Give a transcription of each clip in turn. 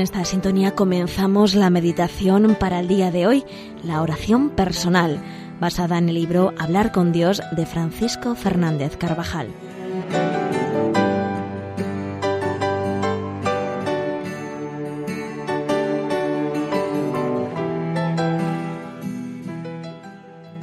Esta sintonía comenzamos la meditación para el día de hoy, la oración personal, basada en el libro Hablar con Dios de Francisco Fernández Carvajal.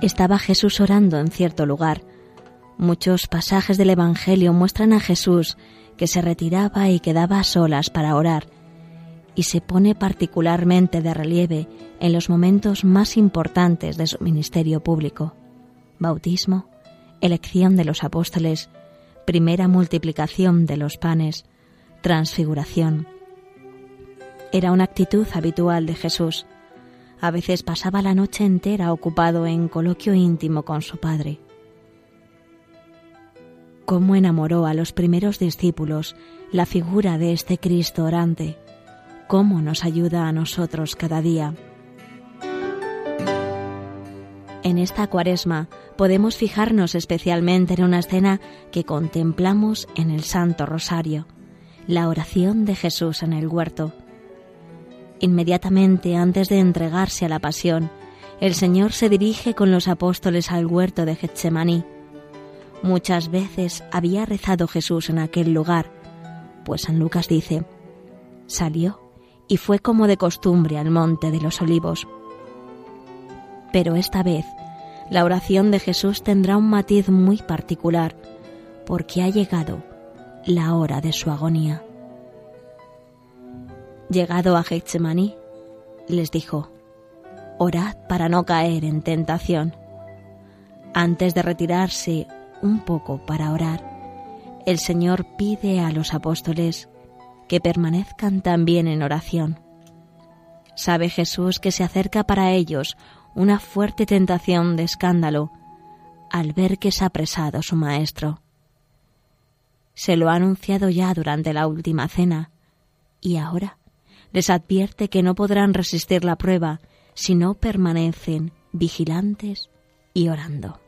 Estaba Jesús orando en cierto lugar. Muchos pasajes del Evangelio muestran a Jesús que se retiraba y quedaba a solas para orar y se pone particularmente de relieve en los momentos más importantes de su ministerio público. Bautismo, elección de los apóstoles, primera multiplicación de los panes, transfiguración. Era una actitud habitual de Jesús. A veces pasaba la noche entera ocupado en coloquio íntimo con su Padre. Cómo enamoró a los primeros discípulos la figura de este Cristo orante, cómo nos ayuda a nosotros cada día. En esta cuaresma podemos fijarnos especialmente en una escena que contemplamos en el Santo Rosario, la oración de Jesús en el huerto. Inmediatamente antes de entregarse a la pasión, el Señor se dirige con los apóstoles al huerto de Getsemaní. Muchas veces había rezado Jesús en aquel lugar, pues San Lucas dice, salió y fue como de costumbre al monte de los olivos. Pero esta vez la oración de Jesús tendrá un matiz muy particular, porque ha llegado la hora de su agonía. Llegado a Getsemaní, les dijo, Orad para no caer en tentación. Antes de retirarse un poco para orar, el Señor pide a los apóstoles que permanezcan también en oración. Sabe Jesús que se acerca para ellos una fuerte tentación de escándalo al ver que es apresado su Maestro. Se lo ha anunciado ya durante la última cena y ahora les advierte que no podrán resistir la prueba si no permanecen vigilantes y orando.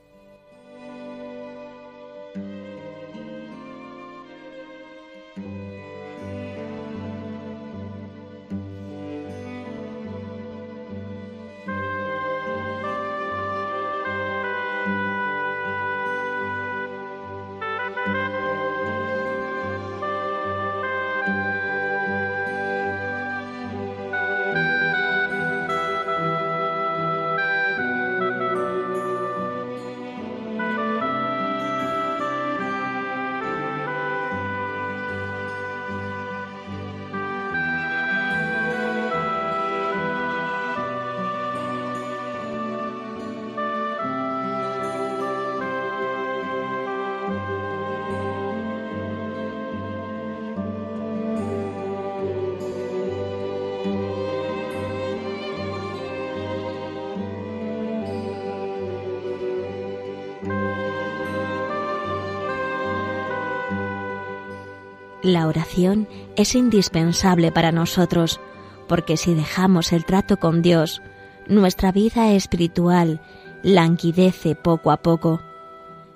La oración es indispensable para nosotros, porque si dejamos el trato con Dios, nuestra vida espiritual languidece poco a poco.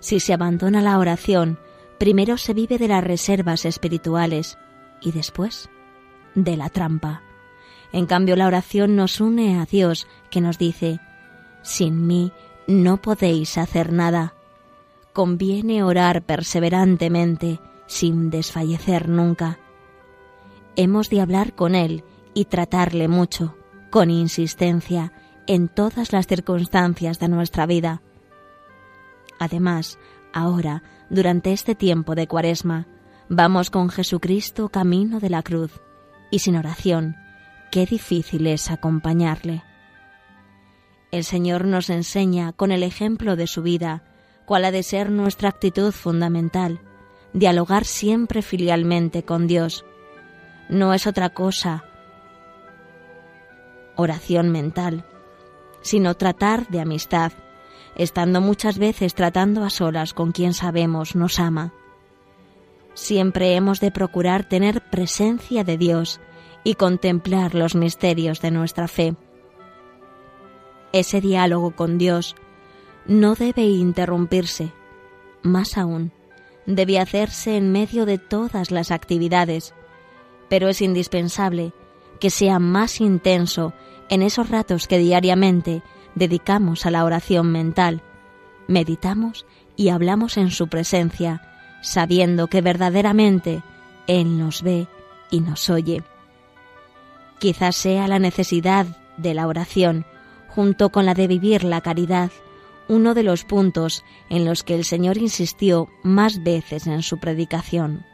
Si se abandona la oración, primero se vive de las reservas espirituales y después de la trampa. En cambio, la oración nos une a Dios, que nos dice, sin mí no podéis hacer nada. Conviene orar perseverantemente, sin desfallecer nunca. Hemos de hablar con Él y tratarle mucho, con insistencia, en todas las circunstancias de nuestra vida. Además, ahora, durante este tiempo de Cuaresma, vamos con Jesucristo camino de la cruz, y sin oración, qué difícil es acompañarle. El Señor nos enseña, con el ejemplo de su vida, cuál ha de ser nuestra actitud fundamental, dialogar siempre filialmente con Dios. No es otra cosa oración mental, sino tratar de amistad, estando muchas veces tratando a solas con quien sabemos nos ama. Siempre hemos de procurar tener presencia de Dios y contemplar los misterios de nuestra fe. Ese diálogo con Dios no debe interrumpirse, más aún, debía hacerse en medio de todas las actividades, pero es indispensable que sea más intenso en esos ratos que diariamente dedicamos a la oración mental, meditamos y hablamos en su presencia, sabiendo que verdaderamente Él nos ve y nos oye. Quizás sea la necesidad de la oración, junto con la de vivir la caridad, uno de los puntos en los que el Señor insistió más veces en su predicación.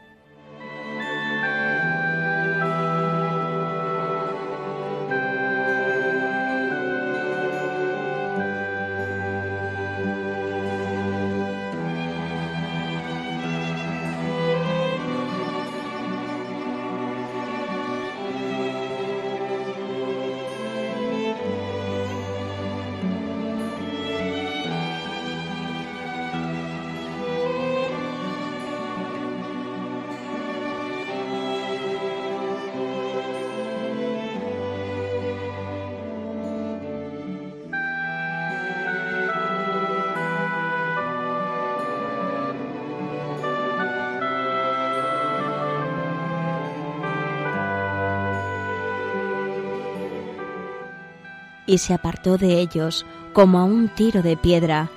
Y se apartó de ellos como a un tiro de piedra,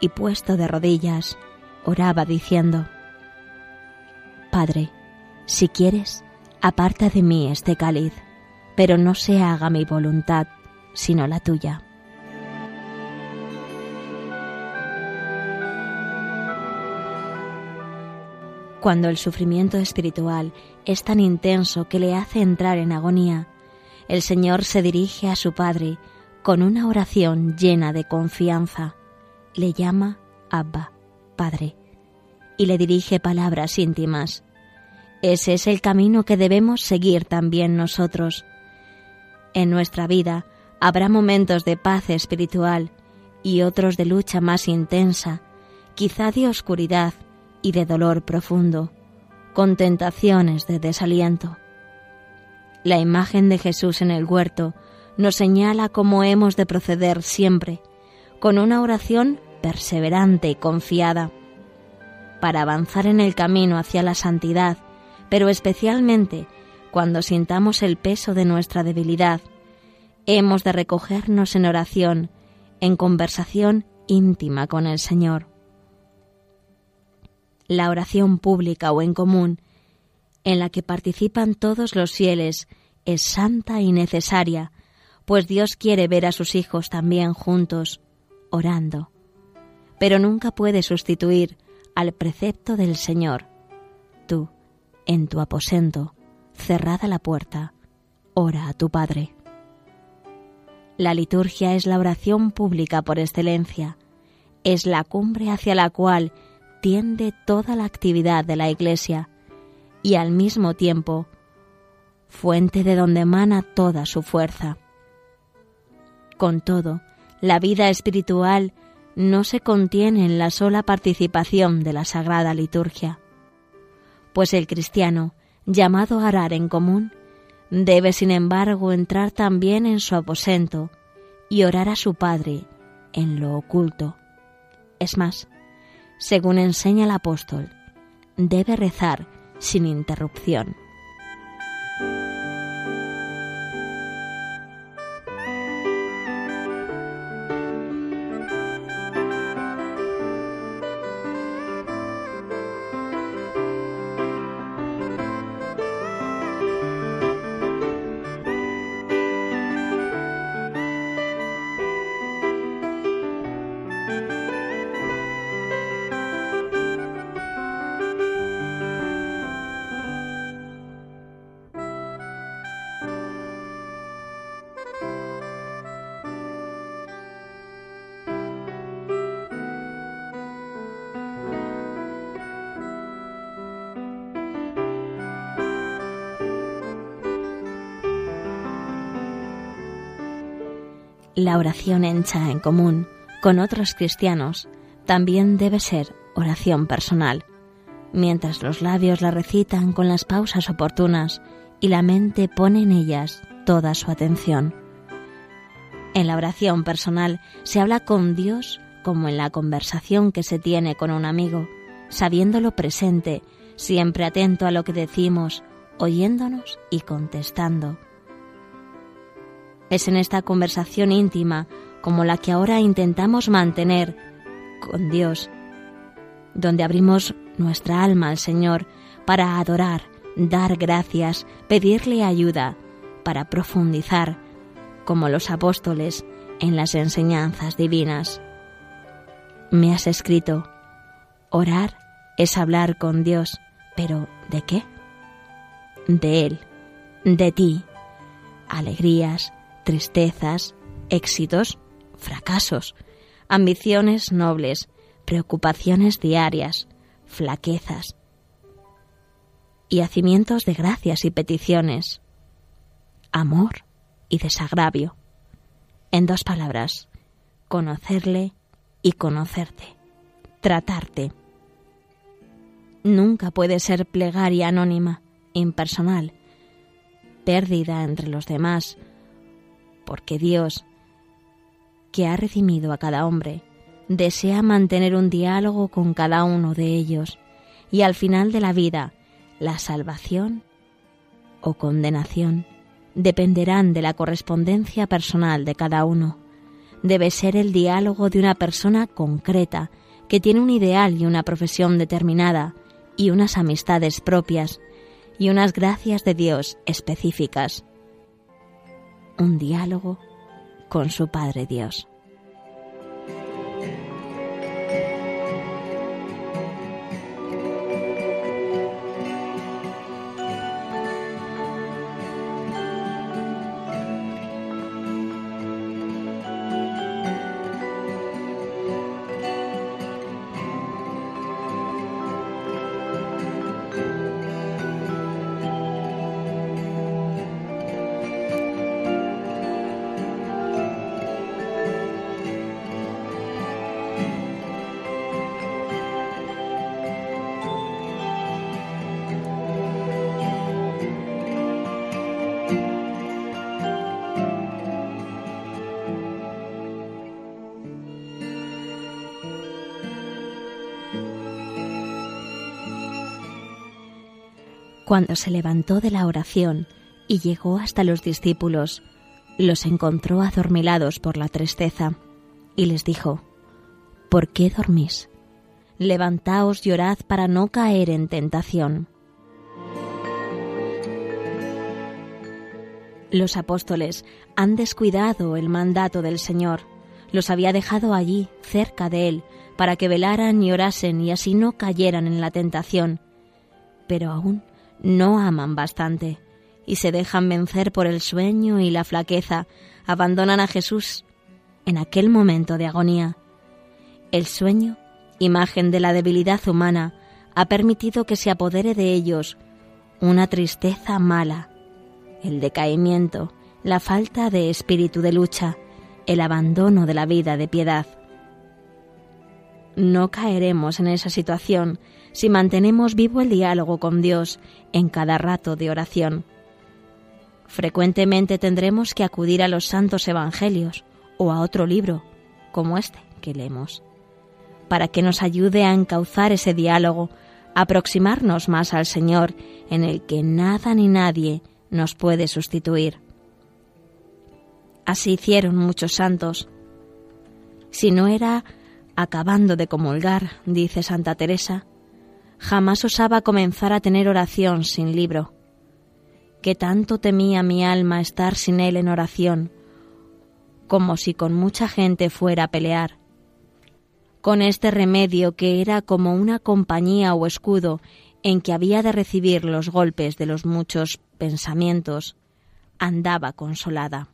y puesto de rodillas, oraba diciendo, Padre, si quieres, aparta de mí este cáliz, pero no se haga mi voluntad, sino la tuya. Cuando el sufrimiento espiritual es tan intenso que le hace entrar en agonía, el Señor se dirige a su Padre con una oración llena de confianza. Le llama Abba, Padre, y le dirige palabras íntimas. Ese es el camino que debemos seguir también nosotros. En nuestra vida habrá momentos de paz espiritual y otros de lucha más intensa, quizá de oscuridad y de dolor profundo, con tentaciones de desaliento. La imagen de Jesús en el huerto nos señala cómo hemos de proceder siempre, con una oración perseverante y confiada, para avanzar en el camino hacia la santidad, pero especialmente cuando sintamos el peso de nuestra debilidad, hemos de recogernos en oración, en conversación íntima con el Señor. La oración pública o en común en la que participan todos los fieles es santa y necesaria, pues Dios quiere ver a sus hijos también juntos, orando. Pero nunca puede sustituir al precepto del Señor. Tú, en tu aposento, cerrada la puerta, ora a tu Padre. La liturgia es la oración pública por excelencia, es la cumbre hacia la cual tiende toda la actividad de la Iglesia, y al mismo tiempo fuente de donde emana toda su fuerza. Con todo, la vida espiritual no se contiene en la sola participación de la sagrada liturgia, pues el cristiano, llamado a arar en común, debe sin embargo entrar también en su aposento y orar a su Padre en lo oculto. Es más, según enseña el apóstol, debe rezar sin interrupción. La oración hecha en común con otros cristianos también debe ser oración personal, mientras los labios la recitan con las pausas oportunas y la mente pone en ellas toda su atención. En la oración personal se habla con Dios como en la conversación que se tiene con un amigo, sabiéndolo presente, siempre atento a lo que decimos, oyéndonos y contestando Es en esta conversación íntima como la que ahora intentamos mantener con Dios, donde abrimos nuestra alma al Señor para adorar, dar gracias, pedirle ayuda, para profundizar, como los apóstoles, en las enseñanzas divinas. Me has escrito, orar es hablar con Dios, pero ¿de qué? De Él, de ti, alegrías, tristezas, éxitos, fracasos, ambiciones nobles, preocupaciones diarias, flaquezas y hacimientos de gracias y peticiones, amor y desagravio. En dos palabras, conocerle y conocerte, tratarte. Nunca puede ser plegaria anónima, impersonal, pérdida entre los demás, porque Dios, que ha redimido a cada hombre, desea mantener un diálogo con cada uno de ellos y al final de la vida, la salvación o condenación dependerán de la correspondencia personal de cada uno. Debe ser el diálogo de una persona concreta, que tiene un ideal y una profesión determinada, y unas amistades propias, y unas gracias de Dios específicas. Un diálogo con su Padre Dios. Cuando se levantó de la oración y llegó hasta los discípulos, los encontró adormilados por la tristeza y les dijo, ¿Por qué dormís? Levantaos y orad para no caer en tentación. Los apóstoles han descuidado el mandato del Señor, los había dejado allí, cerca de Él, para que velaran y orasen y así no cayeran en la tentación. Pero aún no aman bastante y se dejan vencer por el sueño y la flaqueza, abandonan a Jesús en aquel momento de agonía. El sueño, imagen de la debilidad humana, ha permitido que se apodere de ellos una tristeza mala, el decaimiento, la falta de espíritu de lucha, el abandono de la vida de piedad. No caeremos en esa situación si mantenemos vivo el diálogo con Dios en cada rato de oración. Frecuentemente tendremos que acudir a los santos evangelios o a otro libro, como este que leemos, para que nos ayude a encauzar ese diálogo, aproximarnos más al Señor en el que nada ni nadie nos puede sustituir. Así hicieron muchos santos. Si no era acabando de comulgar, dice Santa Teresa, jamás osaba comenzar a tener oración sin libro. Que tanto temía mi alma estar sin él en oración, como si con mucha gente fuera a pelear. Con este remedio que era como una compañía o escudo en que había de recibir los golpes de los muchos pensamientos, andaba consolada.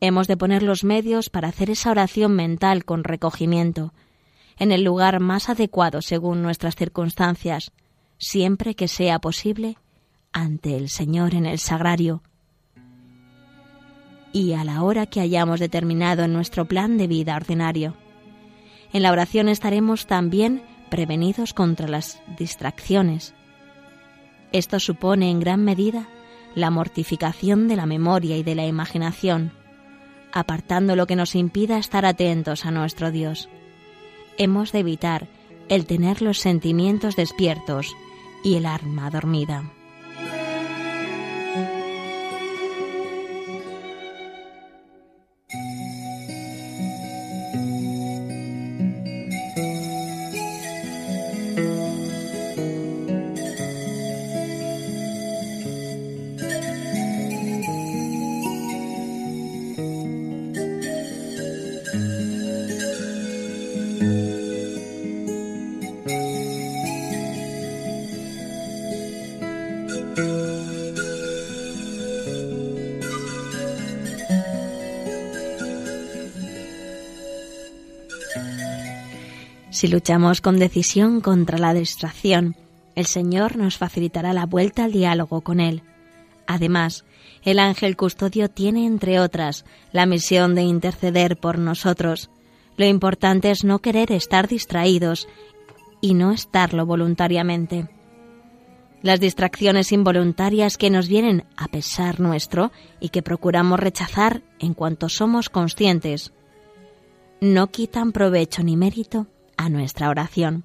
Hemos de poner los medios para hacer esa oración mental con recogimiento, en el lugar más adecuado según nuestras circunstancias, siempre que sea posible, ante el Señor en el sagrario y a la hora que hayamos determinado en nuestro plan de vida ordinario. En la oración estaremos también prevenidos contra las distracciones. Esto supone en gran medida la mortificación de la memoria y de la imaginación, apartando lo que nos impida estar atentos a nuestro Dios hemos de evitar el tener los sentimientos despiertos y el alma dormida. Si luchamos con decisión contra la distracción, el Señor nos facilitará la vuelta al diálogo con Él. Además, el ángel custodio tiene, entre otras, la misión de interceder por nosotros. Lo importante es no querer estar distraídos y no estarlo voluntariamente. Las distracciones involuntarias que nos vienen a pesar nuestro y que procuramos rechazar en cuanto somos conscientes, no quitan provecho ni mérito a nuestra oración.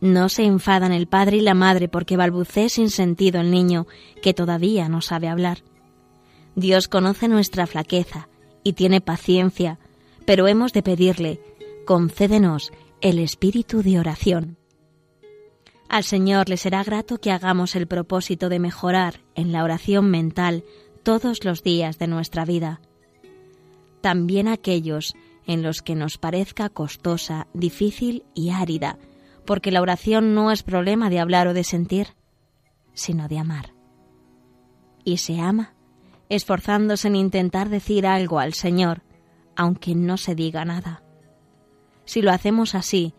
No se enfadan el padre y la madre porque balbucee sin sentido el niño que todavía no sabe hablar. Dios conoce nuestra flaqueza y tiene paciencia, pero hemos de pedirle, concédenos el espíritu de oración. Al Señor le será grato que hagamos el propósito de mejorar en la oración mental todos los días de nuestra vida. También aquellos en los que nos parezca costosa, difícil y árida, porque la oración no es problema de hablar o de sentir, sino de amar. Y se ama, esforzándose en intentar decir algo al Señor, aunque no se diga nada. Si lo hacemos así,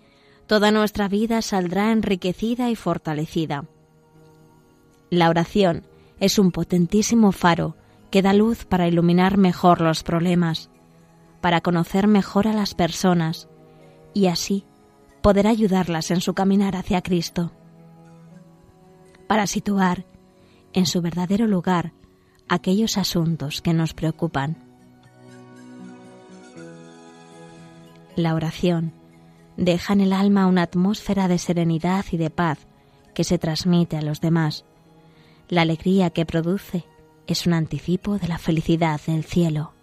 toda nuestra vida saldrá enriquecida y fortalecida. La oración es un potentísimo faro que da luz para iluminar mejor los problemas, para conocer mejor a las personas y así poder ayudarlas en su caminar hacia Cristo, para situar en su verdadero lugar aquellos asuntos que nos preocupan. La oración deja en el alma una atmósfera de serenidad y de paz que se transmite a los demás. La alegría que produce es un anticipo de la felicidad del cielo.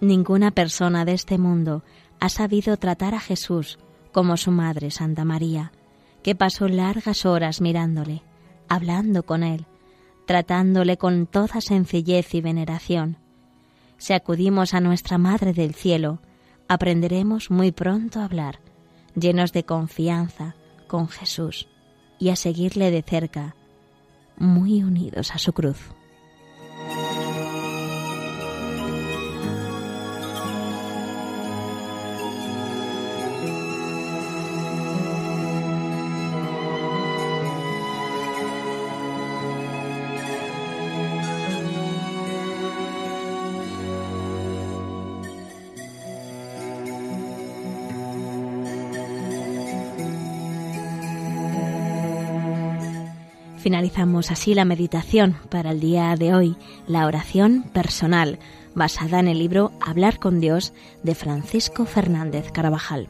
Ninguna persona de este mundo ha sabido tratar a Jesús como su madre Santa María, que pasó largas horas mirándole, hablando con él, tratándole con toda sencillez y veneración. Si acudimos a nuestra Madre del Cielo, aprenderemos muy pronto a hablar, llenos de confianza, con Jesús, y a seguirle de cerca, muy unidos a su cruz. Finalizamos así la meditación para el día de hoy, la oración personal, basada en el libro Hablar con Dios de Francisco Fernández Carabajal.